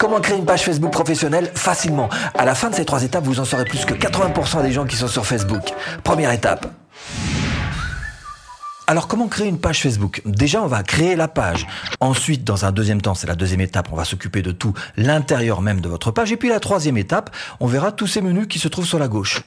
Comment créer une page Facebook professionnelle facilement? À la fin de ces trois étapes, vous en saurez plus que 80% des gens qui sont sur Facebook. Première étape. Alors comment créer une page Facebook? Déjà, on va créer la page. Ensuite, dans un deuxième temps, c'est la deuxième étape, on va s'occuper de tout l'intérieur même de votre page. Et puis la troisième étape, on verra tous ces menus qui se trouvent sur la gauche.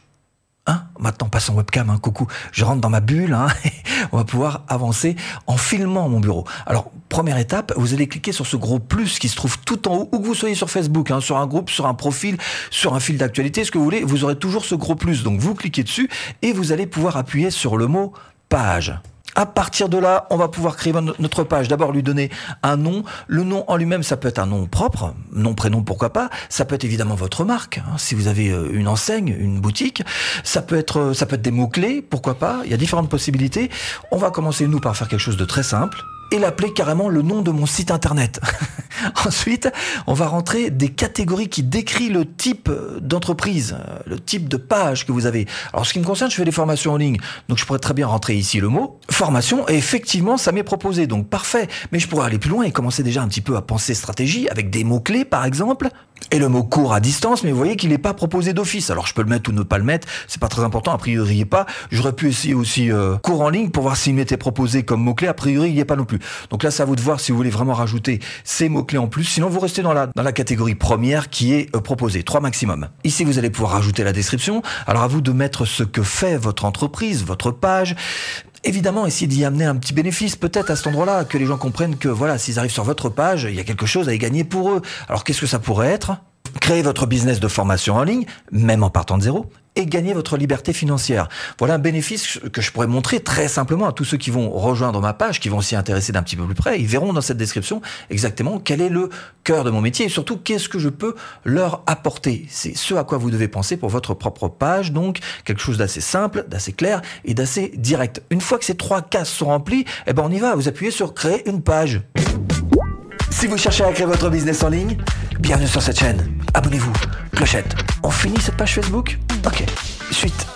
Hein Maintenant, passe en webcam, hein, coucou. Je rentre dans ma bulle. Hein, on va pouvoir avancer en filmant mon bureau. Alors, première étape, vous allez cliquer sur ce gros plus qui se trouve tout en haut, où que vous soyez sur Facebook, hein, sur un groupe, sur un profil, sur un fil d'actualité, ce que vous voulez, vous aurez toujours ce gros plus. Donc, vous cliquez dessus et vous allez pouvoir appuyer sur le mot page. À partir de là, on va pouvoir créer notre page. D'abord, lui donner un nom. Le nom en lui-même, ça peut être un nom propre, nom, prénom, pourquoi pas. Ça peut être évidemment votre marque, hein, si vous avez euh, une enseigne, une boutique. Ça peut être, euh, ça peut être des mots-clés, pourquoi pas. Il y a différentes possibilités. On va commencer, nous, par faire quelque chose de très simple et l'appeler carrément le nom de mon site internet. Ensuite, on va rentrer des catégories qui décrivent le type d'entreprise, euh, le type de page que vous avez. Alors, ce qui me concerne, je fais des formations en ligne, donc je pourrais très bien rentrer ici le mot formation, et effectivement, ça m'est proposé, donc parfait. Mais je pourrais aller plus loin et commencer déjà un petit peu à penser stratégie avec des mots-clés, par exemple, et le mot cours à distance, mais vous voyez qu'il n'est pas proposé d'office. Alors je peux le mettre ou ne pas le mettre, c'est pas très important, a priori il est pas. J'aurais pu essayer aussi euh, cours en ligne pour voir s'il m'était proposé comme mot-clé, a priori il n'y est pas non plus. Donc là c'est à vous de voir si vous voulez vraiment rajouter ces mots-clés en plus, sinon vous restez dans la, catégorie première qui est euh, proposée, trois maximum. Ici vous allez pouvoir rajouter la description, alors à vous de mettre ce que fait votre entreprise, votre page, évidemment essayer d'y amener un petit bénéfice peut-être à cet endroit-là, que les gens comprennent que voilà, s'ils arrivent sur votre page, il y a quelque chose à y gagner pour eux. Alors qu'est-ce que ça pourrait être? Créer votre business de formation en ligne, même en partant de zéro, et gagner votre liberté financière. Voilà un bénéfice que je pourrais montrer très simplement à tous ceux qui vont rejoindre ma page, qui vont s'y intéresser d'un petit peu plus près. Ils verront dans cette description exactement quel est le cœur de mon métier et surtout qu'est-ce que je peux leur apporter. C'est ce à quoi vous devez penser pour votre propre page. Donc, quelque chose d'assez simple, d'assez clair et d'assez direct. Une fois que ces trois cases sont remplies, eh ben, on y va. Vous appuyez sur créer une page. Si vous cherchez à créer votre business en ligne, bienvenue sur cette chaîne. Abonnez-vous, clochette. On finit cette page Facebook Ok, suite.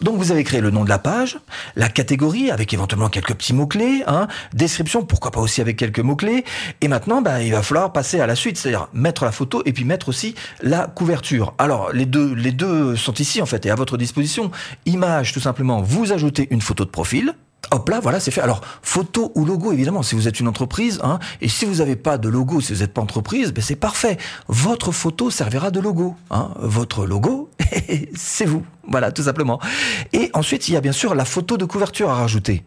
Donc vous avez créé le nom de la page, la catégorie avec éventuellement quelques petits mots-clés, hein, description, pourquoi pas aussi avec quelques mots-clés, et maintenant bah, il va falloir passer à la suite, c'est-à-dire mettre la photo et puis mettre aussi la couverture. Alors les deux, les deux sont ici en fait et à votre disposition. Image tout simplement, vous ajoutez une photo de profil, Hop là, voilà, c'est fait. Alors, photo ou logo, évidemment, si vous êtes une entreprise, hein, et si vous n'avez pas de logo, si vous n'êtes pas entreprise, ben c'est parfait. Votre photo servira de logo. Hein. Votre logo, c'est vous. Voilà, tout simplement. Et ensuite, il y a bien sûr la photo de couverture à rajouter.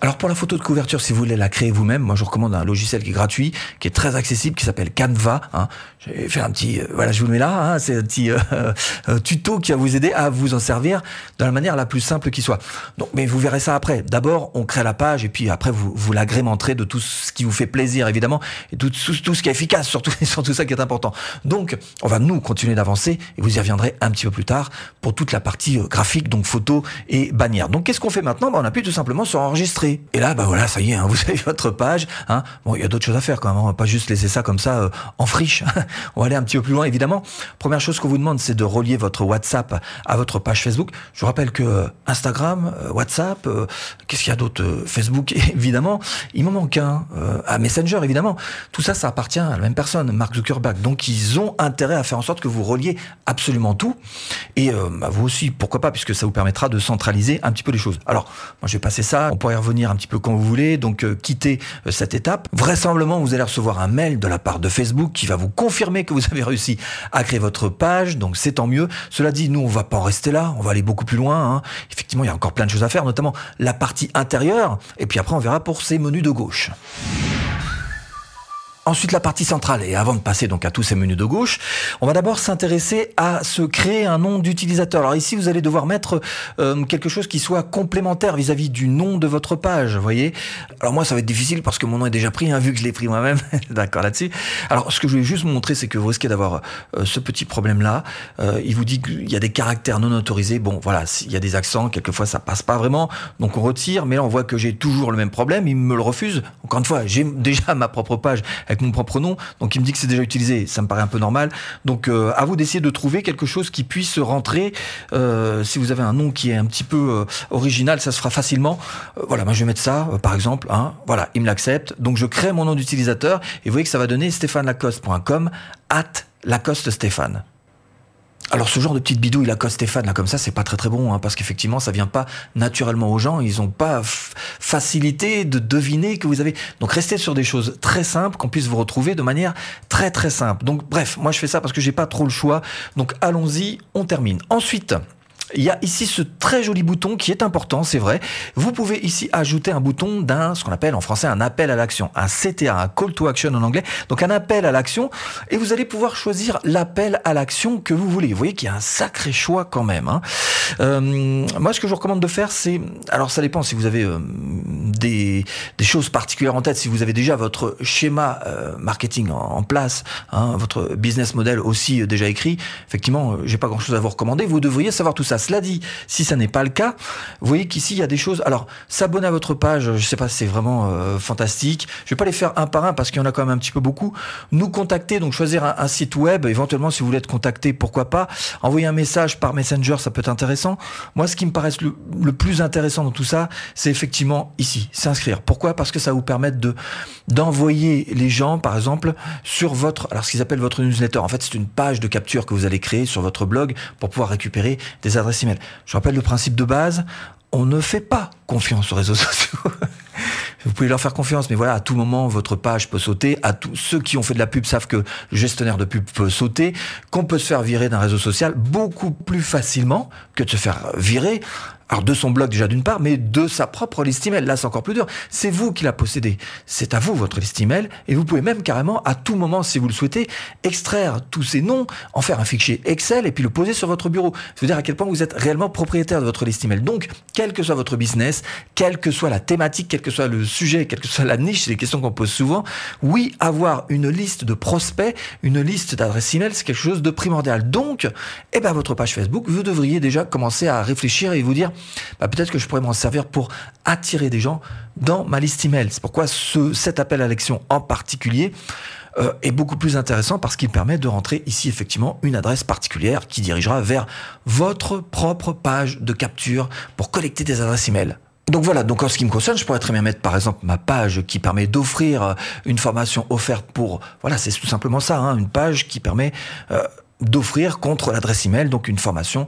Alors pour la photo de couverture, si vous voulez la créer vous-même, moi je vous recommande un logiciel qui est gratuit, qui est très accessible, qui s'appelle Canva. Hein. J'ai fait un petit, euh, voilà, je vous le mets là. Hein, c'est un petit euh, euh, tuto qui va vous aider à vous en servir de la manière la plus simple qui soit. Donc, mais vous verrez ça après. D'abord, on crée la page et puis après vous vous l'agrémenterez de tout ce qui vous fait plaisir évidemment et tout, tout, ce qui est efficace, surtout surtout ça qui est important. Donc, on va nous continuer d'avancer et vous y reviendrez un petit peu plus tard pour toute la partie graphique, donc photo et bannière. Donc, qu'est-ce qu'on fait maintenant? Ben, On appuie tout simplement sur et là, bah voilà, ça y est, hein, vous avez votre page. Hein. Bon, il y a d'autres choses à faire quand même. Hein. On va pas juste laisser ça comme ça euh, en friche. on va aller un petit peu plus loin, évidemment. Première chose qu'on vous demande, c'est de relier votre WhatsApp à votre page Facebook. Je vous rappelle que euh, Instagram, euh, WhatsApp, qu'est-ce qu'il y a d'autre Facebook, évidemment. Il m'en manque un. à Messenger, évidemment. Tout ça, ça appartient à la même personne, Mark Zuckerberg. Donc, ils ont intérêt à faire en sorte que vous reliez absolument tout. Et bah, vous aussi, pourquoi pas, puisque ça vous permettra de centraliser un petit peu les choses. Alors, moi, je vais passer ça. On revenir un petit peu quand vous voulez, donc euh, quittez euh, cette étape. Vraisemblablement, vous allez recevoir un mail de la part de Facebook qui va vous confirmer que vous avez réussi à créer votre page, donc c'est tant mieux. Cela dit, nous, on va pas en rester là, on va aller beaucoup plus loin. Hein. Effectivement, il y a encore plein de choses à faire, notamment la partie intérieure, et puis après, on verra pour ces menus de gauche. Ensuite, la partie centrale. Et avant de passer donc à tous ces menus de gauche, on va d'abord s'intéresser à se créer un nom d'utilisateur. Alors ici, vous allez devoir mettre euh, quelque chose qui soit complémentaire vis-à-vis du nom de votre page. Voyez Alors moi, ça va être difficile parce que mon nom est déjà pris, hein, vu que je l'ai pris moi-même. D'accord là-dessus. Alors, ce que je voulais juste vous montrer, c'est que vous risquez d'avoir euh, ce petit problème-là. Euh, il vous dit qu'il y a des caractères non autorisés. Bon, voilà, il y a des accents. Quelquefois, ça passe pas vraiment. Donc, on retire. Mais là, on voit que j'ai toujours le même problème. Il me le refuse. Encore une fois, j'ai déjà ma propre page mon propre nom. Donc il me dit que c'est déjà utilisé. Ça me paraît un peu normal. Donc euh, à vous d'essayer de trouver quelque chose qui puisse rentrer. Euh, si vous avez un nom qui est un petit peu original, ça se fera facilement. voilà, moi je vais mettre ça, par exemple. Hein. Voilà, il me l'accepte. Donc je crée mon nom d'utilisateur et vous voyez que ça va donner stéphanelacoste.com at Lacoste Stéphane. Alors ce genre de petite bidouille, Lacoste Stéphane, là comme ça, c'est pas très très bon, hein, parce qu'effectivement, ça vient pas naturellement aux gens. Ils ont pas facilité de deviner que vous avez. Donc restez sur des choses très simples qu'on puisse vous retrouver de manière très très simple. Donc bref, moi je fais ça parce que j'ai pas trop le choix. Donc allons-y, on termine. Ensuite. Il y a ici ce très joli bouton qui est important, c'est vrai. Vous pouvez ici ajouter un bouton d'un, ce qu'on appelle en français un appel à l'action, un CTA, un call to action en anglais. Donc un appel à l'action et vous allez pouvoir choisir l'appel à l'action que vous voulez. Vous voyez qu'il y a un sacré choix quand même. Hein. Euh, moi, ce que je vous recommande de faire, c'est, alors ça dépend si vous avez euh, des, des, choses particulières en tête, si vous avez déjà votre schéma euh, marketing en, place, hein, votre business model aussi déjà écrit. Effectivement, j'ai pas grand chose à vous recommander. Vous devriez savoir tout ça. Cela dit, si ça n'est pas le cas, vous voyez qu'ici il y a des choses. Alors, s'abonner à votre page, je sais pas, c'est vraiment euh, fantastique. Je vais pas les faire un par un parce qu'il y en a quand même un petit peu beaucoup. Nous contacter, donc choisir un, site web, éventuellement si vous voulez être contacté, pourquoi pas. Envoyer un message par Messenger, ça peut être intéressant. Moi, ce qui me paraît le, plus intéressant dans tout ça, c'est effectivement ici, s'inscrire. Pourquoi? Parce que ça vous permettre de d'envoyer les gens, par exemple, sur votre, alors ce qu'ils appellent votre newsletter. En fait, c'est une page de capture que vous allez créer sur votre blog pour pouvoir récupérer des adresses je rappelle le principe de base, on ne fait pas confiance aux réseaux sociaux. Vous pouvez leur faire confiance, mais voilà, à tout moment, votre page peut sauter. À tous ceux qui ont fait de la pub savent que le gestionnaire de pub peut sauter, qu'on peut se faire virer d'un réseau social beaucoup plus facilement que de se faire virer alors de son blog déjà d'une part, mais de sa propre liste email. Là, c'est encore plus dur. C'est vous qui la possédez. C'est à vous votre liste email et vous pouvez même carrément, à tout moment, si vous le souhaitez, extraire tous ces noms, en faire un fichier Excel et puis le poser sur votre bureau. Ça veut dire à quel point vous êtes réellement propriétaire de votre liste email. Donc, quel que soit votre business, quelle que soit la thématique, quel que soit le sujet, quelle que soit la niche, c'est des questions qu'on pose souvent. Oui, avoir une liste de prospects, une liste d'adresses email, c'est quelque chose de primordial. Donc, eh ben, votre page Facebook, vous devriez déjà commencer à réfléchir et vous dire, bah, peut-être que je pourrais m'en servir pour attirer des gens dans ma liste email. C'est pourquoi ce, cet appel à l'action en particulier euh, est beaucoup plus intéressant parce qu'il permet de rentrer ici effectivement une adresse particulière qui dirigera vers votre propre page de capture pour collecter des adresses email. Donc voilà, donc en ce qui me concerne, je pourrais très bien mettre par exemple ma page qui permet d'offrir une formation offerte pour, voilà, c'est tout simplement ça, hein, une page qui permet euh, d'offrir contre l'adresse email donc une formation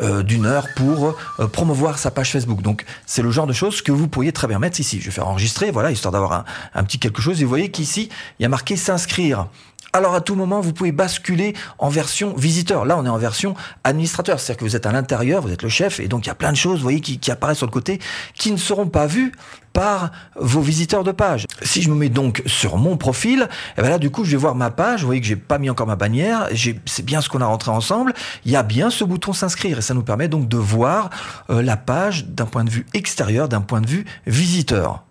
euh, d'une heure pour euh, promouvoir sa page Facebook. Donc c'est le genre de choses que vous pourriez très bien mettre ici. Je vais faire enregistrer, voilà, histoire d'avoir un, un, petit quelque chose. Et vous voyez qu'ici, il y a marqué s'inscrire alors à tout moment, vous pouvez basculer en version visiteur. Là, on est en version administrateur, c'est-à-dire que vous êtes à l'intérieur, vous êtes le chef, et donc il y a plein de choses, vous voyez, qui, apparaissent sur le côté, qui ne seront pas vues par vos visiteurs de page. Si je me mets donc sur mon profil, et eh bien là du coup je vais voir ma page, vous voyez que j'ai pas mis encore ma bannière, c'est bien ce qu'on a rentré ensemble, il y a bien ce bouton s'inscrire et ça nous permet donc de voir euh, la page d'un point de vue extérieur, d'un point de vue visiteur.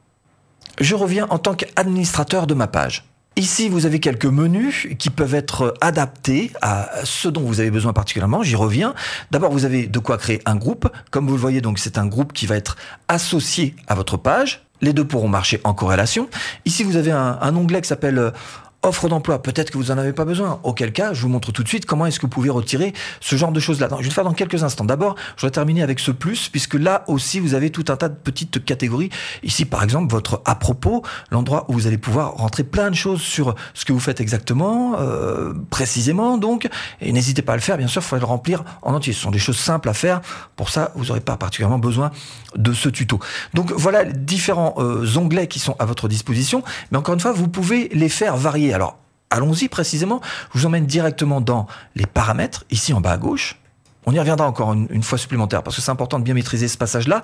Je reviens en tant qu'administrateur de ma page. Ici, vous avez quelques menus qui peuvent être adaptés à ce dont vous avez besoin particulièrement. J'y reviens. D'abord, vous avez de quoi créer un groupe. Comme vous le voyez, donc c'est un groupe qui va être associé à votre page. Les deux pourront marcher en corrélation. Ici, vous avez un, un onglet qui s'appelle offre d'emploi, peut-être que vous n'en avez pas besoin. Auquel cas, je vous montre tout de suite comment est-ce que vous pouvez retirer ce genre de choses-là. Je vais le faire dans quelques instants. D'abord, je vais terminer avec ce plus, puisque là aussi, vous avez tout un tas de petites catégories. Ici, par exemple, votre à propos, l'endroit où vous allez pouvoir rentrer plein de choses sur ce que vous faites exactement, euh, précisément, donc. Et n'hésitez pas à le faire, bien sûr, il faut le remplir en entier. Ce sont des choses simples à faire. Pour ça, vous n'aurez pas particulièrement besoin de ce tuto. Donc voilà différents euh, onglets qui sont à votre disposition. Mais encore une fois, vous pouvez les faire varier alors, allons-y précisément. Je vous emmène directement dans les paramètres, ici en bas à gauche. On y reviendra encore une, fois supplémentaire parce que c'est important de bien maîtriser ce passage-là.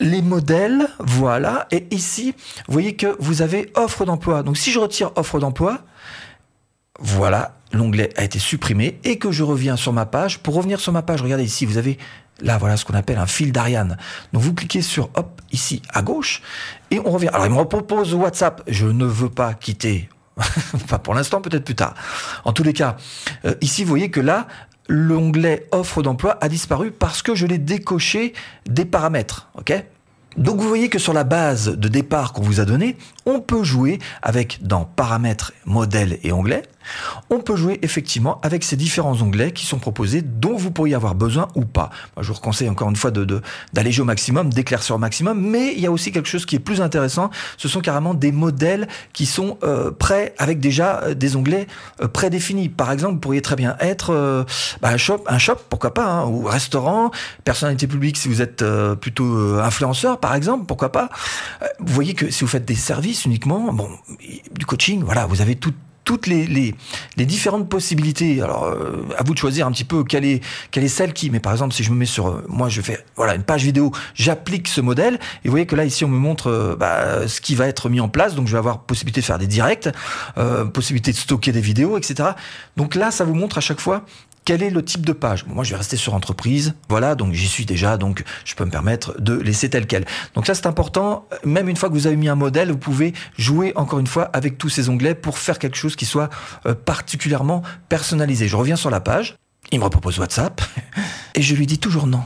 Les modèles, voilà. Et ici, vous voyez que vous avez offre d'emploi. Donc si je retire offre d'emploi, voilà, l'onglet a été supprimé et que je reviens sur ma page. Pour revenir sur ma page, regardez ici, vous avez là, voilà ce qu'on appelle un fil d'Ariane. Donc vous cliquez sur, hop, ici à gauche et on revient. Alors il me propose WhatsApp. Je ne veux pas quitter enfin, pour l'instant, peut-être plus tard. En tous les cas, euh, ici, vous voyez que là, l'onglet offre d'emploi a disparu parce que je l'ai décoché des paramètres. ok? Donc vous voyez que sur la base de départ qu'on vous a donnée, on peut jouer avec dans paramètres, modèles et onglets, on peut jouer effectivement avec ces différents onglets qui sont proposés, dont vous pourriez avoir besoin ou pas. Je vous conseille encore une fois de, d'alléger au maximum, d'éclaircir au maximum, mais il y a aussi quelque chose qui est plus intéressant, ce sont carrément des modèles qui sont euh, prêts avec déjà euh, des onglets euh, prédéfinis. Par exemple, vous pourriez très bien être bah, un shop, un shop, pourquoi pas, hein, ou restaurant, personnalité publique si vous êtes plutôt influenceur, par exemple, pourquoi pas. vous voyez que si vous faites des services uniquement, bon, du coaching, voilà, vous avez tout toutes les, différentes possibilités. Alors, euh, à vous de choisir un petit peu quelle est, quelle est celle qui. Mais par exemple, si je me mets sur, euh, moi, je fais voilà une page vidéo, j'applique ce modèle. Et vous voyez que là, ici, on me montre euh, bah, ce qui va être mis en place. Donc, je vais avoir possibilité de faire des directs, possibilité de stocker des vidéos, etc. Donc là, ça vous montre à chaque fois quel est le type de page? Moi, je vais rester sur entreprise. Voilà, donc j'y suis déjà, donc je peux me permettre de laisser tel quel. Donc ça, c'est important. Même une fois que vous avez mis un modèle, vous pouvez jouer encore une fois avec tous ces onglets pour faire quelque chose qui soit euh, particulièrement personnalisé. Je reviens sur la page. Il me propose WhatsApp et je lui dis toujours non.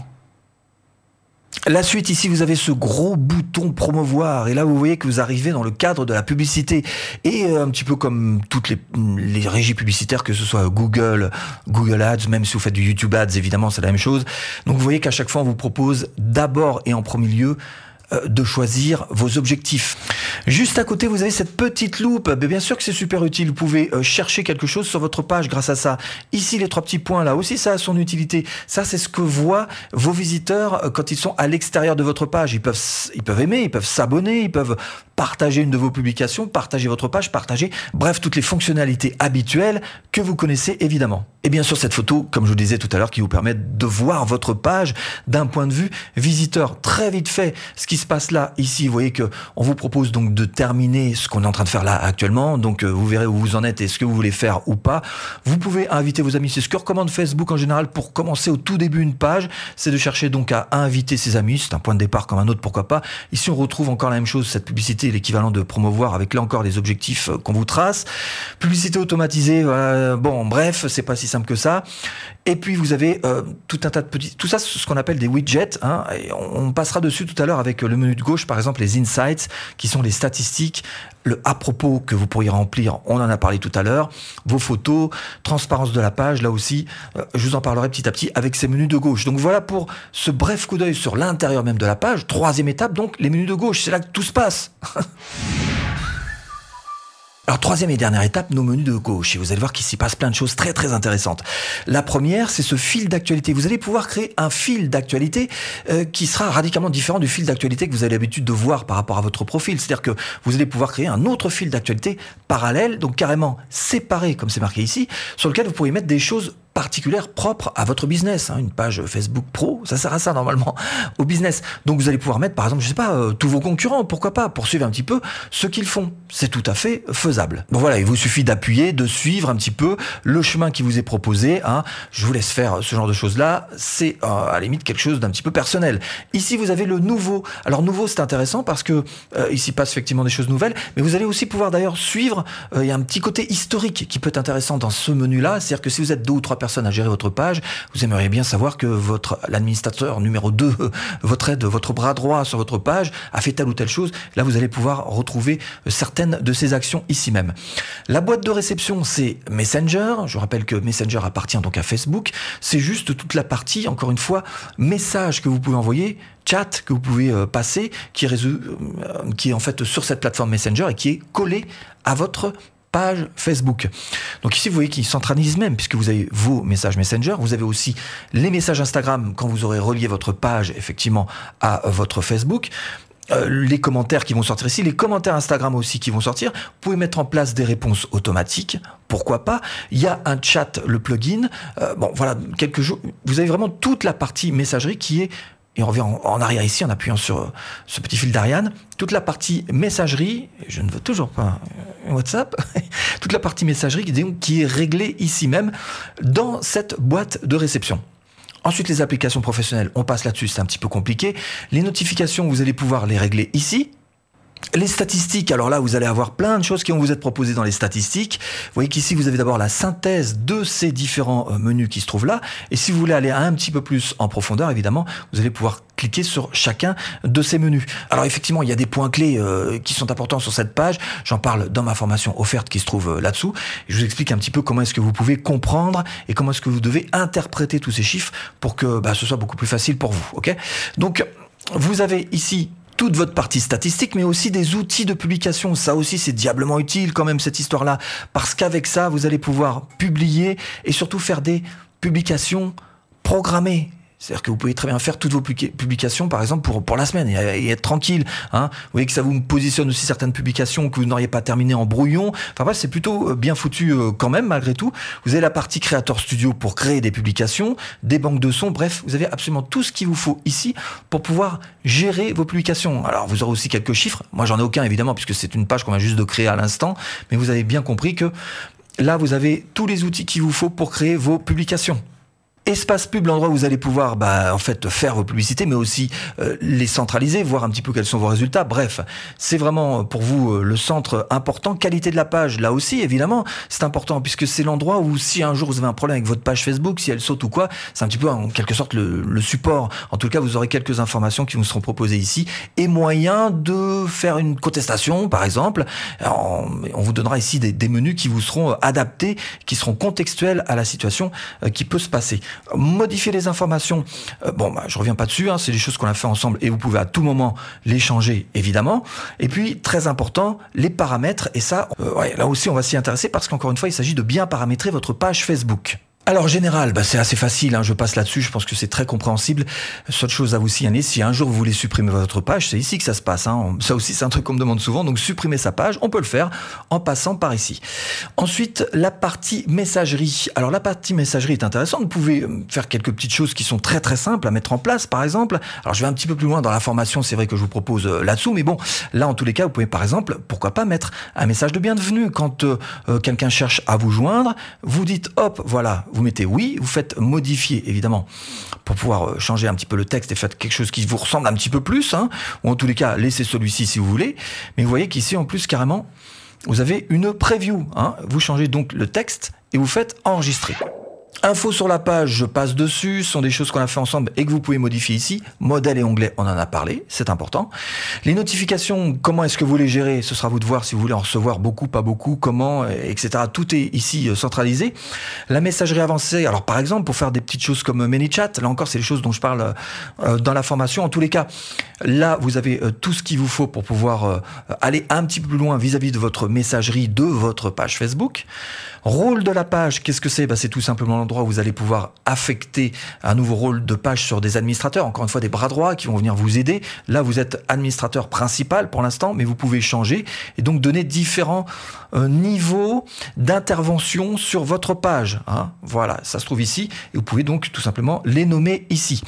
La suite, ici, vous avez ce gros bouton promouvoir. Et là, vous voyez que vous arrivez dans le cadre de la publicité. Et euh, un petit peu comme toutes les, régies publicitaires, que ce soit Google, Google Ads, même si vous faites du YouTube Ads, évidemment, c'est la même chose. Donc, vous voyez qu'à chaque fois, on vous propose d'abord et en premier lieu de choisir vos objectifs. Juste à côté, vous avez cette petite loupe. Mais bien sûr que c'est super utile. Vous pouvez euh, chercher quelque chose sur votre page grâce à ça. Ici, les trois petits points là aussi, ça a son utilité. Ça, c'est ce que voient vos visiteurs euh, quand ils sont à l'extérieur de votre page. Ils peuvent, ils peuvent aimer, ils peuvent s'abonner, ils peuvent partager une de vos publications, partager votre page, partager, bref, toutes les fonctionnalités habituelles que vous connaissez évidemment. Et bien sûr, cette photo, comme je vous disais tout à l'heure, qui vous permet de voir votre page d'un point de vue visiteur. Très vite fait, ce qui se passe là, ici, vous voyez que on vous propose donc de terminer ce qu'on est en train de faire là actuellement. Donc, euh, vous verrez où vous en êtes et ce que vous voulez faire ou pas. Vous pouvez inviter vos amis. C'est ce que recommande Facebook en général pour commencer au tout début une page. C'est de chercher donc à inviter ses amis. C'est un point de départ comme un autre, pourquoi pas. Ici, on retrouve encore la même chose, cette publicité, l'équivalent de promouvoir avec là encore les objectifs euh, qu'on vous trace. Publicité automatisée, bon, bref, c'est pas si simple que ça. Et puis vous avez euh, tout un tas de petits, tout ça, ce qu'on appelle des widgets. Hein, on, passera dessus tout à l'heure avec le menu de gauche, par exemple les insights, qui sont les statistiques, le à propos que vous pourriez remplir. On en a parlé tout à l'heure. Vos photos, transparence de la page, là aussi, euh, je vous en parlerai petit à petit avec ces menus de gauche. Donc voilà pour ce bref coup d'œil sur l'intérieur même de la page. Troisième étape, donc les menus de gauche, c'est là que tout se passe. Alors troisième et dernière étape, nos menus de gauche. Et vous allez voir qu'il s'y passe plein de choses très très intéressantes. La première, c'est ce fil d'actualité. Vous allez pouvoir créer un fil d'actualité euh, qui sera radicalement différent du fil d'actualité que vous avez l'habitude de voir par rapport à votre profil. C'est-à-dire que vous allez pouvoir créer un autre fil d'actualité parallèle, donc carrément séparé, comme c'est marqué ici, sur lequel vous pourriez mettre des choses particulière propre à votre business. Hein. Une page Facebook Pro, ça sert à ça normalement, au business. Donc vous allez pouvoir mettre, par exemple, je sais pas, euh, tous vos concurrents, pourquoi pas, poursuivre un petit peu ce qu'ils font. C'est tout à fait faisable. Bon voilà, il vous suffit d'appuyer, de suivre un petit peu le chemin qui vous est proposé. Hein. Je vous laisse faire ce genre de choses-là. C'est euh, à la limite quelque chose d'un petit peu personnel. Ici, vous avez le nouveau. Alors nouveau, c'est intéressant parce que euh, ici passe effectivement des choses nouvelles, mais vous allez aussi pouvoir d'ailleurs suivre. Il y a un petit côté historique qui peut être intéressant dans ce menu-là, c'est-à-dire que si vous êtes deux ou trois personnes à gérer votre page, vous aimeriez bien savoir que votre l'administrateur numéro 2, votre aide, votre bras droit sur votre page a fait telle ou telle chose. Là, vous allez pouvoir retrouver certaines de ces actions ici même. La boîte de réception, c'est Messenger. Je rappelle que Messenger appartient donc à Facebook. C'est juste toute la partie, encore une fois, message que vous pouvez envoyer chat que vous pouvez euh, passer qui est, euh, qui est en fait sur cette plateforme Messenger et qui est collé à votre page Facebook. Donc ici, vous voyez qu'il centralise même, puisque vous avez vos messages Messenger, vous avez aussi les messages Instagram quand vous aurez relié votre page effectivement à votre Facebook. Euh, les commentaires qui vont sortir ici, les commentaires Instagram aussi qui vont sortir. Vous pouvez mettre en place des réponses automatiques, pourquoi pas. Il y a un chat, le plugin. Euh, bon, voilà, quelques jours. Vous avez vraiment toute la partie messagerie qui est et on revient en, arrière ici en appuyant sur euh, ce petit fil d'Ariane, toute la partie messagerie, je ne veux toujours pas euh, WhatsApp, toute la partie messagerie qui est réglée ici même dans cette boîte de réception. Ensuite, les applications professionnelles, on passe là-dessus, c'est un petit peu compliqué. Les notifications, vous allez pouvoir les régler ici. Les statistiques, alors là, vous allez avoir plein de choses qui vont vous être proposées dans les statistiques. Vous voyez qu'ici, vous avez d'abord la synthèse de ces différents euh, menus qui se trouvent là. Et si vous voulez aller un petit peu plus en profondeur, évidemment, vous allez pouvoir cliquer sur chacun de ces menus. Alors effectivement, il y a des points clés euh, qui sont importants sur cette page. J'en parle dans ma formation offerte qui se trouve euh, là-dessous. Je vous explique un petit peu comment est-ce que vous pouvez comprendre et comment est-ce que vous devez interpréter tous ces chiffres pour que bah, ce soit beaucoup plus facile pour vous. Ok? Donc, vous avez ici toute votre partie statistique, mais aussi des outils de publication. Ça aussi, c'est diablement utile quand même, cette histoire-là. Parce qu'avec ça, vous allez pouvoir publier et surtout faire des publications programmées. C'est-à-dire que vous pouvez très bien faire toutes vos publications, par exemple, pour, la semaine et, être tranquille. Hein. Vous voyez que ça vous positionne aussi certaines publications que vous n'auriez pas terminées en brouillon. Enfin bref, c'est plutôt euh, bien foutu euh, quand même, malgré tout. Vous avez la partie Creator Studio pour créer des publications, des banques de sons. Bref, vous avez absolument tout ce qu'il vous faut ici pour pouvoir gérer vos publications. Alors, vous aurez aussi quelques chiffres. Moi, j'en ai aucun, évidemment, puisque c'est une page qu'on vient juste de créer à l'instant. Mais vous avez bien compris que là, vous avez tous les outils qu'il vous faut pour créer vos publications. Espace pub, l'endroit où vous allez pouvoir bah, en fait faire vos publicités, mais aussi euh, les centraliser, voir un petit peu quels sont vos résultats. Bref, c'est vraiment pour vous euh, le centre important. Qualité de la page, là aussi, évidemment, c'est important puisque c'est l'endroit où si un jour vous avez un problème avec votre page Facebook, si elle saute ou quoi, c'est un petit peu en quelque sorte le, support. En tout cas, vous aurez quelques informations qui vous seront proposées ici et moyen de faire une contestation, par exemple. on vous donnera ici des, des, menus qui vous seront adaptés, qui seront contextuels à la situation euh, qui peut se passer modifier les informations. Euh, bon, bah, je reviens pas dessus, hein, c'est des choses qu'on a fait ensemble et vous pouvez à tout moment les changer, évidemment. Et puis, très important, les paramètres. Et ça, euh, ouais, là aussi, on va s'y intéresser parce qu'encore une fois, il s'agit de bien paramétrer votre page Facebook. Alors général, bah, c'est assez facile, hein, je passe là-dessus, je pense que c'est très compréhensible. Seule chose à vous signaler, si un jour vous voulez supprimer votre page, c'est ici que ça se passe. Hein. Ça aussi c'est un truc qu'on me demande souvent, donc supprimer sa page, on peut le faire en passant par ici. Ensuite, la partie messagerie. Alors la partie messagerie est intéressante, vous pouvez euh, faire quelques petites choses qui sont très très simples à mettre en place, par exemple. Alors je vais un petit peu plus loin dans la formation, c'est vrai que je vous propose euh, là-dessous, mais bon, là en tous les cas, vous pouvez par exemple, pourquoi pas mettre un message de bienvenue quand euh, quelqu'un cherche à vous joindre, vous dites hop, voilà, vous mettez oui, vous faites modifier évidemment pour pouvoir euh, changer un petit peu le texte et faites quelque chose qui vous ressemble un petit peu plus, hein, ou en tous les cas laissez celui-ci si vous voulez. Mais vous voyez qu'ici en plus carrément vous avez une preview. Hein. Vous changez donc le texte et vous faites enregistrer. Infos sur la page, je passe dessus, ce sont des choses qu'on a fait ensemble et que vous pouvez modifier ici. Modèle et onglet, on en a parlé, c'est important. Les notifications, comment est-ce que vous les gérez? Ce sera vous de voir si vous voulez en recevoir beaucoup, pas beaucoup, comment, etc. Tout est ici euh, centralisé. La messagerie avancée, alors par exemple, pour faire des petites choses comme ManyChat, là encore, c'est les choses dont je parle euh, dans la formation. En tous les cas, là, vous avez euh, tout ce qu'il vous faut pour pouvoir aller un petit peu plus loin vis-à-vis de votre messagerie de votre page Facebook. Rôle de la page, qu'est-ce que c'est bah, C'est tout simplement l'endroit où vous allez pouvoir affecter un nouveau rôle de page sur des administrateurs, encore une fois des bras droits qui vont venir vous aider. Là, vous êtes administrateur principal pour l'instant, mais vous pouvez changer et donc donner différents niveaux d'intervention sur votre page. Hein. Voilà, ça se trouve ici et vous pouvez donc tout simplement les nommer ici.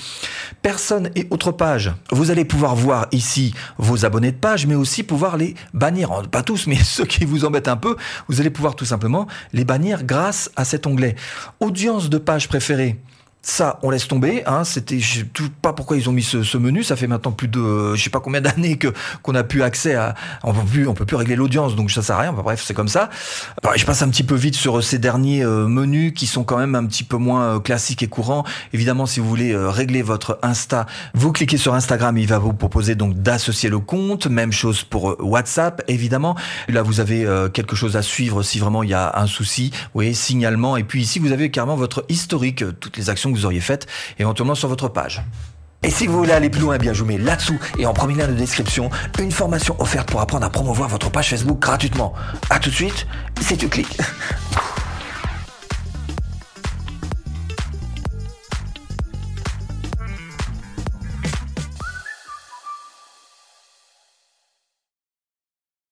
Personne et autres pages. Vous allez pouvoir voir ici vos abonnés de page, mais aussi pouvoir les bannir. Pas tous, mais ceux qui vous embêtent un peu, vous allez pouvoir tout simplement les bannir grâce à cet onglet. Audience de page préférée. Ça, on laisse tomber. Hein, C'était, je sais pas pourquoi ils ont mis ce, menu. Ça fait maintenant plus de, je sais pas combien d'années que qu'on a plus accès à. On peut plus, on peut plus régler l'audience, donc ça sert à rien. bref, c'est comme ça. je passe un petit peu vite sur ces derniers euh, menus qui sont quand même un petit peu moins euh, classiques et courants. Évidemment, si vous voulez euh, régler votre Insta, vous cliquez sur Instagram, il va vous proposer donc d'associer le compte. Même chose pour WhatsApp, évidemment. Là, vous avez quelque chose à suivre si vraiment il y a un souci. Vous voyez, signalement. Et puis ici, vous avez carrément votre historique, toutes les actions que vous auriez faites éventuellement sur votre page. Et si vous voulez aller plus loin, eh bien je vous mets là-dessous et en premier lien de description une formation offerte pour apprendre à promouvoir votre page Facebook gratuitement. A tout de suite, si tu cliques.